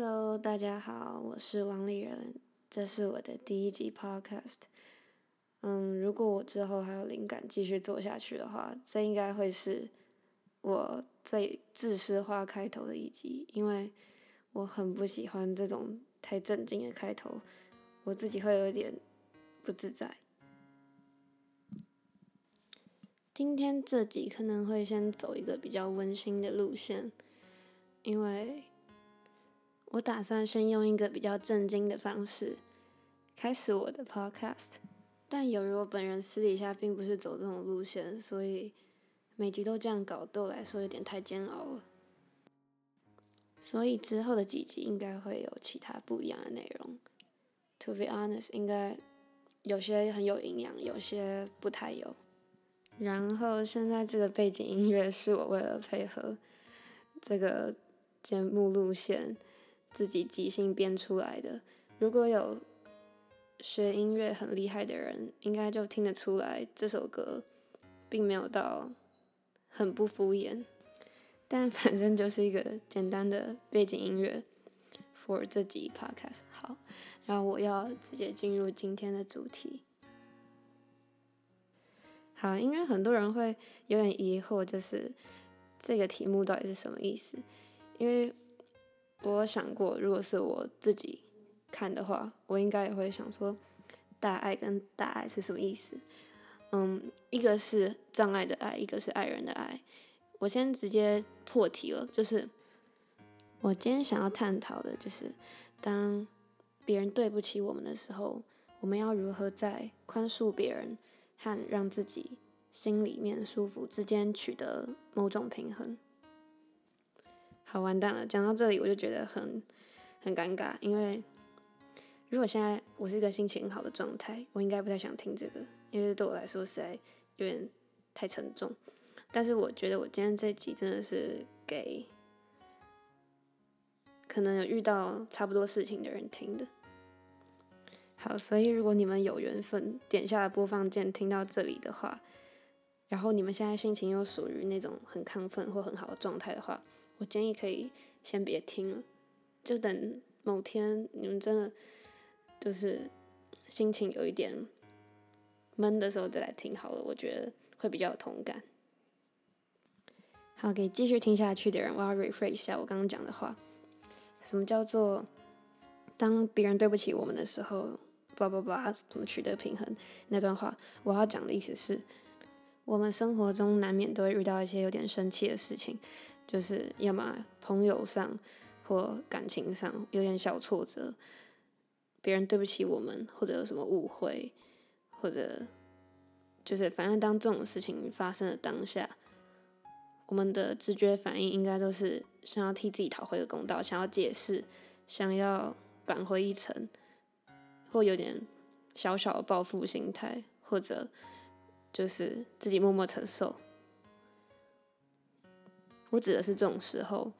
Hello，大家好，我是王丽人，这是我的第一集 Podcast。嗯，如果我之后还有灵感继续做下去的话，这应该会是我最自私化开头的一集，因为我很不喜欢这种太正经的开头，我自己会有点不自在。今天这集可能会先走一个比较温馨的路线，因为。我打算先用一个比较震惊的方式开始我的 podcast，但由于我本人私底下并不是走这种路线，所以每集都这样搞，对我来说有点太煎熬了。所以之后的几集应该会有其他不一样的内容。To be honest，应该有些很有营养，有些不太有。然后现在这个背景音乐是我为了配合这个节目路线。自己即兴编出来的。如果有学音乐很厉害的人，应该就听得出来这首歌并没有到很不敷衍。但反正就是一个简单的背景音乐，for 这集 podcast 好。然后我要直接进入今天的主题。好，应该很多人会有点疑惑，就是这个题目到底是什么意思？因为。我想过，如果是我自己看的话，我应该也会想说，大爱跟大爱是什么意思？嗯，一个是障碍的爱，一个是爱人的爱。我先直接破题了，就是我今天想要探讨的，就是当别人对不起我们的时候，我们要如何在宽恕别人和让自己心里面舒服之间取得某种平衡。好完蛋了，讲到这里我就觉得很很尴尬，因为如果现在我是一个心情很好的状态，我应该不太想听这个，因为对我来说实在有点太沉重。但是我觉得我今天这集真的是给可能有遇到差不多事情的人听的。好，所以如果你们有缘分点下了播放键听到这里的话，然后你们现在心情又属于那种很亢奋或很好的状态的话，我建议可以先别听了，就等某天你们真的就是心情有一点闷的时候再来听好了，我觉得会比较有同感。好，给继续听下去的人，我要 reframe 一下我刚刚讲的话。什么叫做当别人对不起我们的时候，叭叭叭，怎么取得平衡？那段话我要讲的意思是，我们生活中难免都会遇到一些有点生气的事情。就是要么朋友上或感情上有点小挫折，别人对不起我们，或者有什么误会，或者就是反正当这种事情发生的当下，我们的直觉反应应该都是想要替自己讨回个公道，想要解释，想要扳回一城，或有点小小的报复心态，或者就是自己默默承受。我指的是这种时候，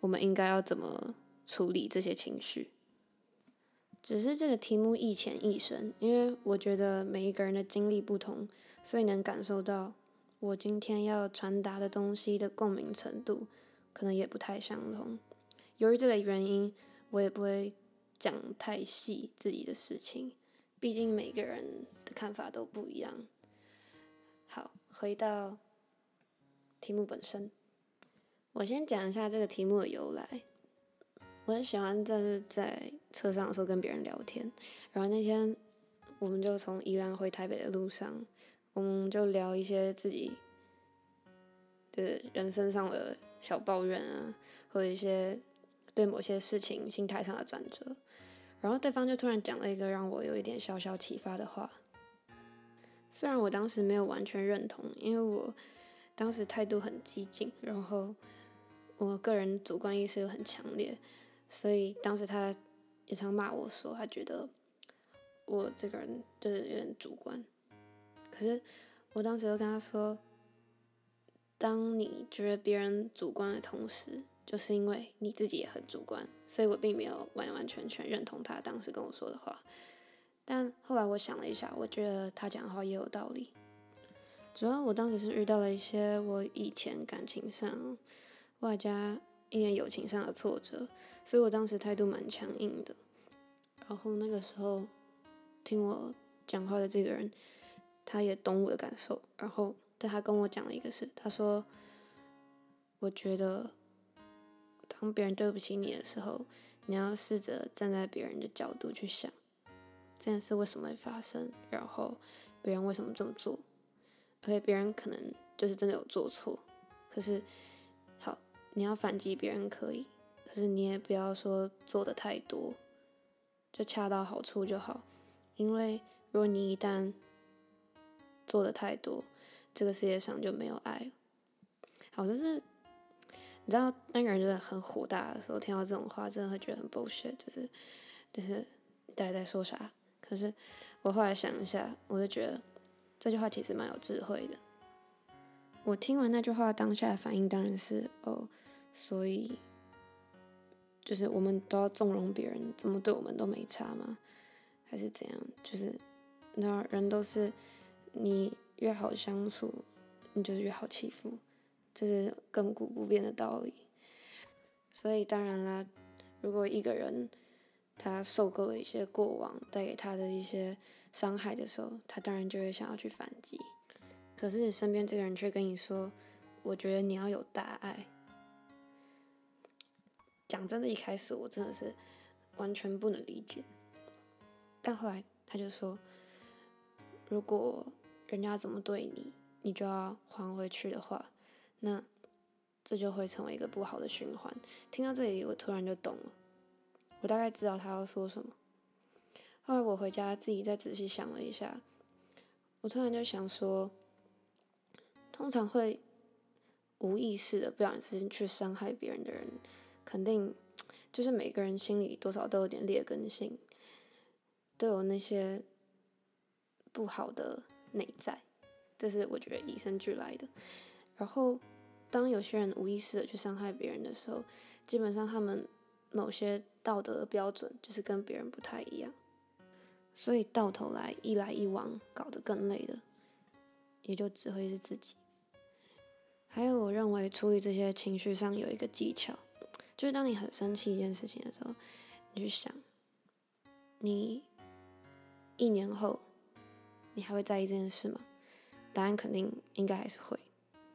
我们应该要怎么处理这些情绪？只是这个题目一浅一深，因为我觉得每一个人的经历不同，所以能感受到我今天要传达的东西的共鸣程度，可能也不太相同。由于这个原因，我也不会讲太细自己的事情，毕竟每个人的看法都不一样。好，回到题目本身。我先讲一下这个题目的由来。我很喜欢在在车上的时候跟别人聊天，然后那天我们就从宜兰回台北的路上，我们就聊一些自己的人生上的小抱怨啊，或者一些对某些事情心态上的转折。然后对方就突然讲了一个让我有一点小小启发的话，虽然我当时没有完全认同，因为我当时态度很激进，然后。我个人主观意识又很强烈，所以当时他也常骂我说，他觉得我这个人就是有点主观。可是我当时就跟他说，当你觉得别人主观的同时，就是因为你自己也很主观，所以我并没有完完全全认同他当时跟我说的话。但后来我想了一下，我觉得他讲的话也有道理。主要我当时是遇到了一些我以前感情上。外加一点友情上的挫折，所以我当时态度蛮强硬的。然后那个时候听我讲话的这个人，他也懂我的感受，然后但他跟我讲了一个事，他说：“我觉得当别人对不起你的时候，你要试着站在别人的角度去想，这件事为什么会发生，然后别人为什么这么做，而且别人可能就是真的有做错，可是。”你要反击别人可以，可是你也不要说做的太多，就恰到好处就好。因为如果你一旦做的太多，这个世界上就没有爱。好，就是你知道那个人真的很火大的时候，听到这种话，真的会觉得很 bullshit，就是就是大家在说啥？可是我后来想一下，我就觉得这句话其实蛮有智慧的。我听完那句话当下的反应当然是哦。所以，就是我们都要纵容别人，怎么对我们都没差吗？还是怎样？就是那人都是你越好相处，你就是越好欺负，这是亘古不变的道理。所以当然啦，如果一个人他受够了一些过往带给他的一些伤害的时候，他当然就会想要去反击。可是你身边这个人却跟你说：“我觉得你要有大爱。”讲真的，一开始我真的是完全不能理解，但后来他就说，如果人家怎么对你，你就要还回去的话，那这就会成为一个不好的循环。听到这里，我突然就懂了，我大概知道他要说什么。后来我回家自己再仔细想了一下，我突然就想说，通常会无意识的不小心去伤害别人的人。肯定，就是每个人心里多少都有点劣根性，都有那些不好的内在，这是我觉得与生俱来的。然后，当有些人无意识的去伤害别人的时候，基本上他们某些道德标准就是跟别人不太一样，所以到头来一来一往，搞得更累的，也就只会是自己。还有，我认为处理这些情绪上有一个技巧。就是当你很生气一件事情的时候，你去想，你一年后，你还会在意这件事吗？答案肯定应该还是会，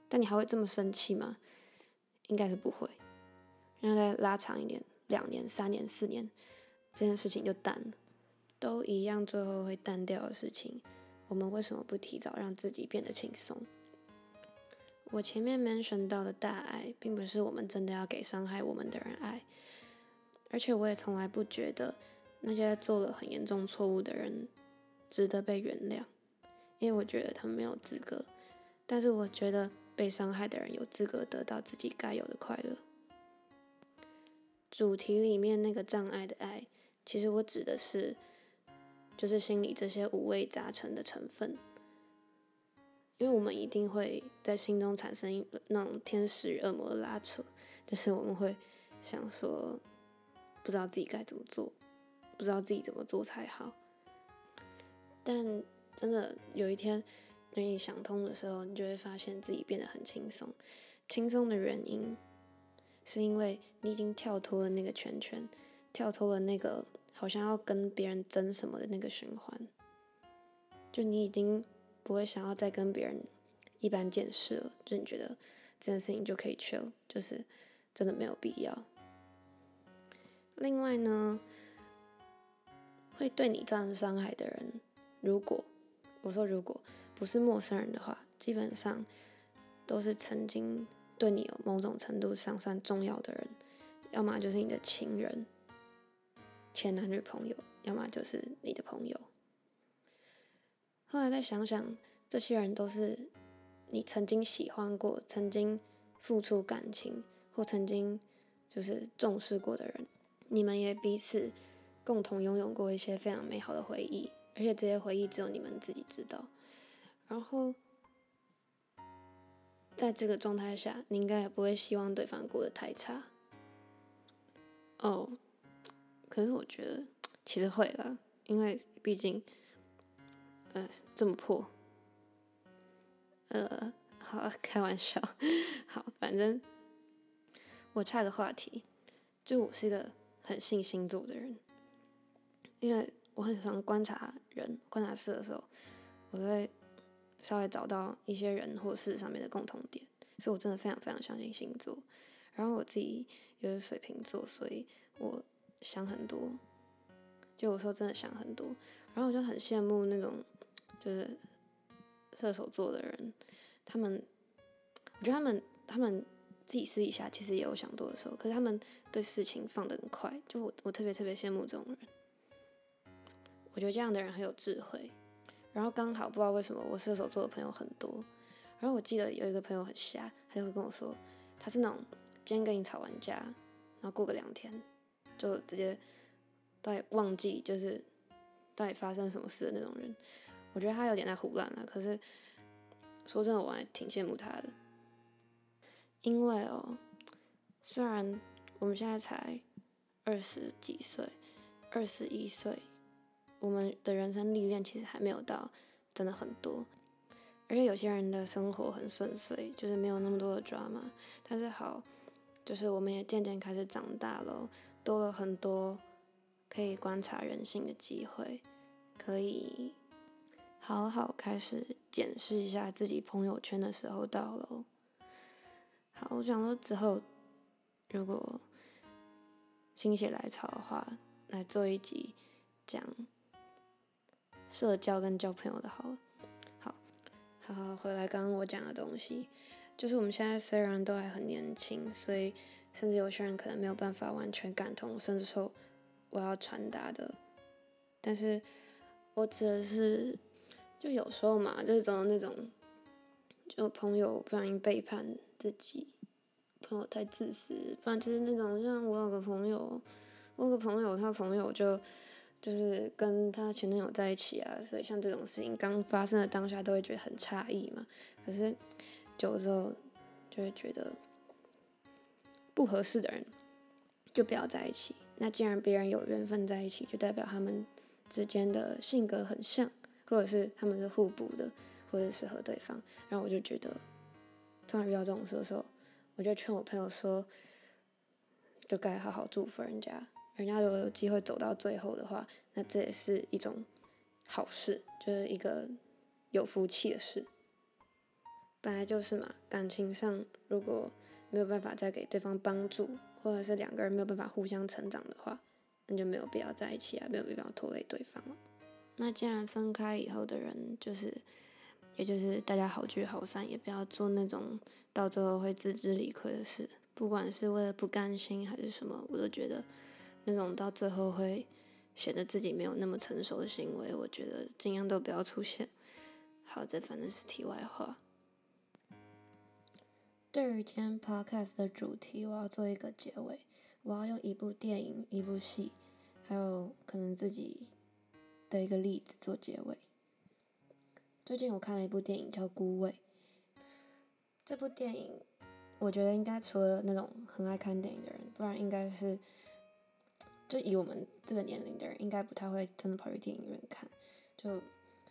但你还会这么生气吗？应该是不会。然后再拉长一点，两年、三年、四年，这件事情就淡了，都一样，最后会淡掉的事情，我们为什么不提早让自己变得轻松？我前面 mention 到的大爱，并不是我们真的要给伤害我们的人爱，而且我也从来不觉得那些做了很严重错误的人值得被原谅，因为我觉得他们没有资格。但是我觉得被伤害的人有资格得到自己该有的快乐。主题里面那个障碍的爱，其实我指的是，就是心里这些五味杂陈的成分。因为我们一定会在心中产生那种天使与恶魔的拉扯，就是我们会想说，不知道自己该怎么做，不知道自己怎么做才好。但真的有一天，等你想通的时候，你就会发现自己变得很轻松。轻松的原因，是因为你已经跳脱了那个圈圈，跳脱了那个好像要跟别人争什么的那个循环，就你已经。不会想要再跟别人一般见识了，就你觉得这件事情就可以去了，就是真的没有必要。另外呢，会对你造成伤害的人，如果我说如果不是陌生人的话，基本上都是曾经对你有某种程度上算重要的人，要么就是你的情人、前男女朋友，要么就是你的朋友。后来再想想，这些人都是你曾经喜欢过、曾经付出感情或曾经就是重视过的人，你们也彼此共同拥有过一些非常美好的回忆，而且这些回忆只有你们自己知道。然后，在这个状态下，你应该也不会希望对方过得太差。哦，可是我觉得其实会了，因为毕竟。呃，这么破，呃，好，开玩笑，好，反正我岔个话题，就我是一个很信星座的人，因为我很喜欢观察人、观察事的时候，我都会稍微找到一些人或事上面的共同点，所以我真的非常非常相信星座。然后我自己又是水瓶座，所以我想很多，就有时候真的想很多。然后我就很羡慕那种就是射手座的人，他们，我觉得他们他们自己私底下其实也有想多的时候，可是他们对事情放得很快，就我我特别特别羡慕这种人。我觉得这样的人很有智慧。然后刚好不知道为什么我射手座的朋友很多，然后我记得有一个朋友很瞎，他就会跟我说，他是那种。今天跟你吵完架，然后过个两天，就直接到忘记就是到底发生什么事的那种人，我觉得他有点在胡乱了。可是说真的，我还挺羡慕他的，因为哦，虽然我们现在才二十几岁，二十一岁，我们的人生历练其实还没有到真的很多，而且有些人的生活很顺遂，就是没有那么多的 drama，但是好。就是我们也渐渐开始长大了，多了很多可以观察人性的机会，可以好好开始检视一下自己朋友圈的时候到了。好，我想说之后如果心血来潮的话，来做一集讲社交跟交朋友的，好了。好，好好回来刚刚我讲的东西。就是我们现在虽然都还很年轻，所以甚至有些人可能没有办法完全感同身受我要传达的，但是我指的是，就有时候嘛，就是总有那种，就朋友不小心背叛自己，朋友太自私，不然就是那种像我有个朋友，我有个朋友他朋友就就是跟他前男友在一起啊，所以像这种事情刚发生的当下都会觉得很诧异嘛，可是。久了之后，就会觉得不合适的人就不要在一起。那既然别人有缘分在一起，就代表他们之间的性格很像，或者是他们是互补的，或者适合对方。然后我就觉得，突然遇到这种事的时候，我就劝我朋友说，就该好好祝福人家。人家如果有机会走到最后的话，那这也是一种好事，就是一个有福气的事。本来就是嘛，感情上如果没有办法再给对方帮助，或者是两个人没有办法互相成长的话，那就没有必要在一起啊，没有必要拖累对方了。那既然分开以后的人，就是，也就是大家好聚好散，也不要做那种到最后会自知理亏的事。不管是为了不甘心还是什么，我都觉得那种到最后会显得自己没有那么成熟的行为，我觉得尽量都不要出现。好，这反正是题外话。对于今天 podcast 的主题，我要做一个结尾。我要用一部电影、一部戏，还有可能自己的一个例子做结尾。最近我看了一部电影叫《孤味》。这部电影，我觉得应该除了那种很爱看电影的人，不然应该是就以我们这个年龄的人，应该不太会真的跑去电影院看。就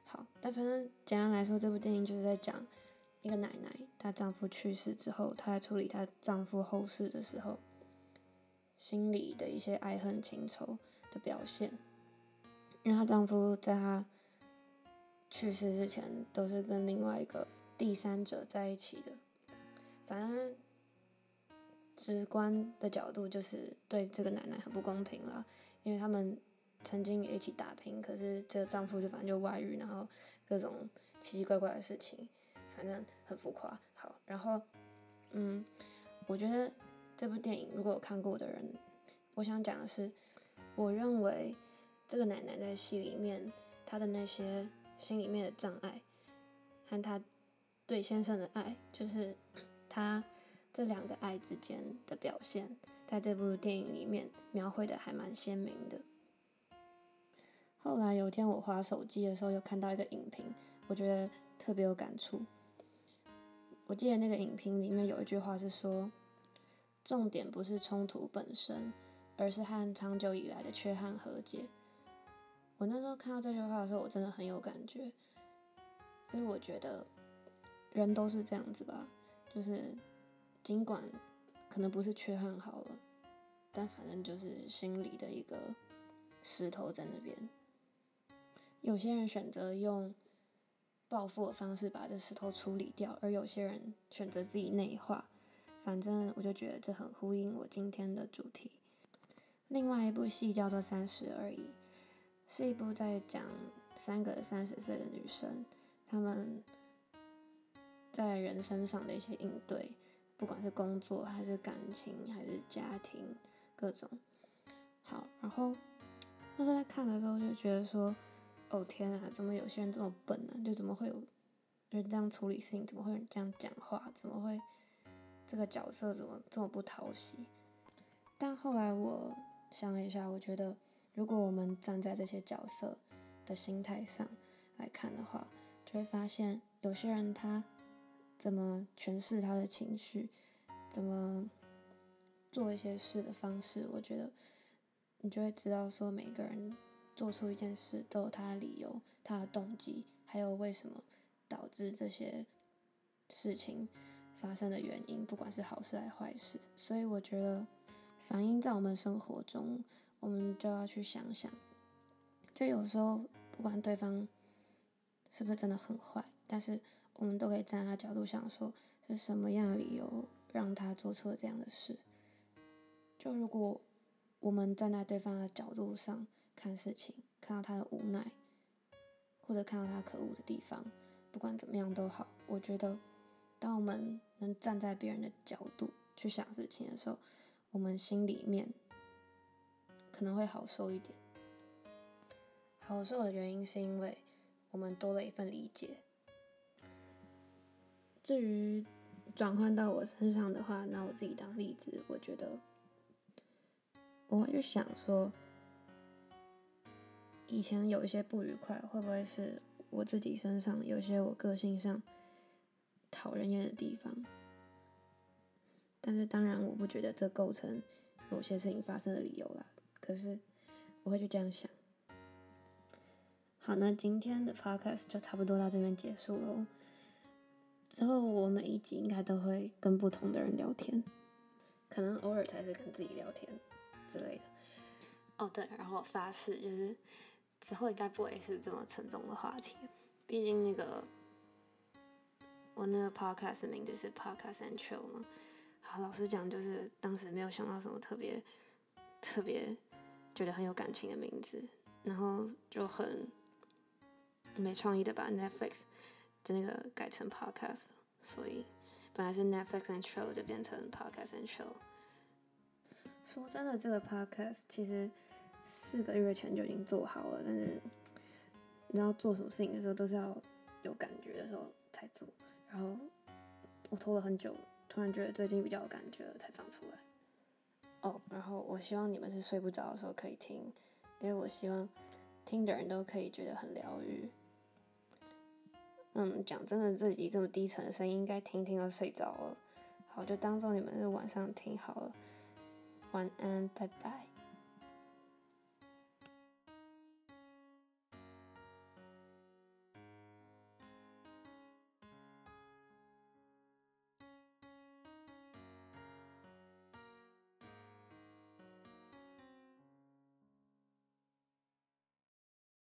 好，但反正简单来说，这部电影就是在讲。一个奶奶，她丈夫去世之后，她在处理她丈夫后事的时候，心里的一些爱恨情仇的表现。因为她丈夫在她去世之前，都是跟另外一个第三者在一起的。反正直观的角度就是对这个奶奶很不公平了，因为他们曾经也一起打拼，可是这个丈夫就反正就外遇，然后各种奇奇怪怪的事情。反正很浮夸，好，然后，嗯，我觉得这部电影如果有看过的人，我想讲的是，我认为这个奶奶在戏里面她的那些心里面的障碍，和她对先生的爱，就是她这两个爱之间的表现，在这部电影里面描绘的还蛮鲜明的。后来有一天我滑手机的时候，又看到一个影评，我觉得特别有感触。我记得那个影评里面有一句话是说，重点不是冲突本身，而是和长久以来的缺憾和解。我那时候看到这句话的时候，我真的很有感觉，因为我觉得人都是这样子吧，就是尽管可能不是缺憾好了，但反正就是心里的一个石头在那边。有些人选择用报复的方式把这石头处理掉，而有些人选择自己内化。反正我就觉得这很呼应我今天的主题。另外一部戏叫做《三十而已》，是一部在讲三个三十岁的女生，她们在人生上的一些应对，不管是工作还是感情还是家庭，各种。好，然后那时候在看的时候就觉得说，哦天啊，怎么有些人这么笨呢？就怎么会有人这样处理事情？怎么会有人这样讲话？怎么会？这个角色怎么这么不讨喜？但后来我想了一下，我觉得如果我们站在这些角色的心态上来看的话，就会发现有些人他怎么诠释他的情绪，怎么做一些事的方式，我觉得你就会知道说每个人做出一件事都有他的理由、他的动机，还有为什么导致这些事情。发生的原因，不管是好事还是坏事，所以我觉得反映在我们生活中，我们就要去想想。就有时候，不管对方是不是真的很坏，但是我们都可以站在他角度想，说是什么样的理由让他做出了这样的事。就如果我们站在对方的角度上看事情，看到他的无奈，或者看到他可恶的地方，不管怎么样都好，我觉得。当我们能站在别人的角度去想事情的时候，我们心里面可能会好受一点。好受的原因是因为我们多了一份理解。至于转换到我身上的话，拿我自己当例子，我觉得我就想说，以前有一些不愉快，会不会是我自己身上有些我个性上。讨人厌的地方，但是当然我不觉得这构成某些事情发生的理由啦。可是我会去这样想。好，那今天的 podcast 就差不多到这边结束喽。之后我每一集应该都会跟不同的人聊天，可能偶尔才是跟自己聊天之类的。哦对，然后发誓就是之后应该不会是这么沉重的话题，毕竟那个。我那个 podcast 名字是 Podcast and Chill 嘛，好，老实讲，就是当时没有想到什么特别特别觉得很有感情的名字，然后就很没创意的把 Netflix 的那个改成 Podcast，所以本来是 Netflix and Chill 就变成 Podcast and Chill。说真的，这个 Podcast 其实四个月前就已经做好了，但是你知道做什么事情的时候都是要有感觉的时候才做。然后我拖了很久，突然觉得最近比较有感觉了，才放出来。我希望你们是睡不着的时候可以听，因为我希望听的人都可以觉得很疗愈。嗯，讲真的，自己这么低沉的声音，应该听听都睡着了。好，就当做你们是晚上听好了。晚安，拜拜。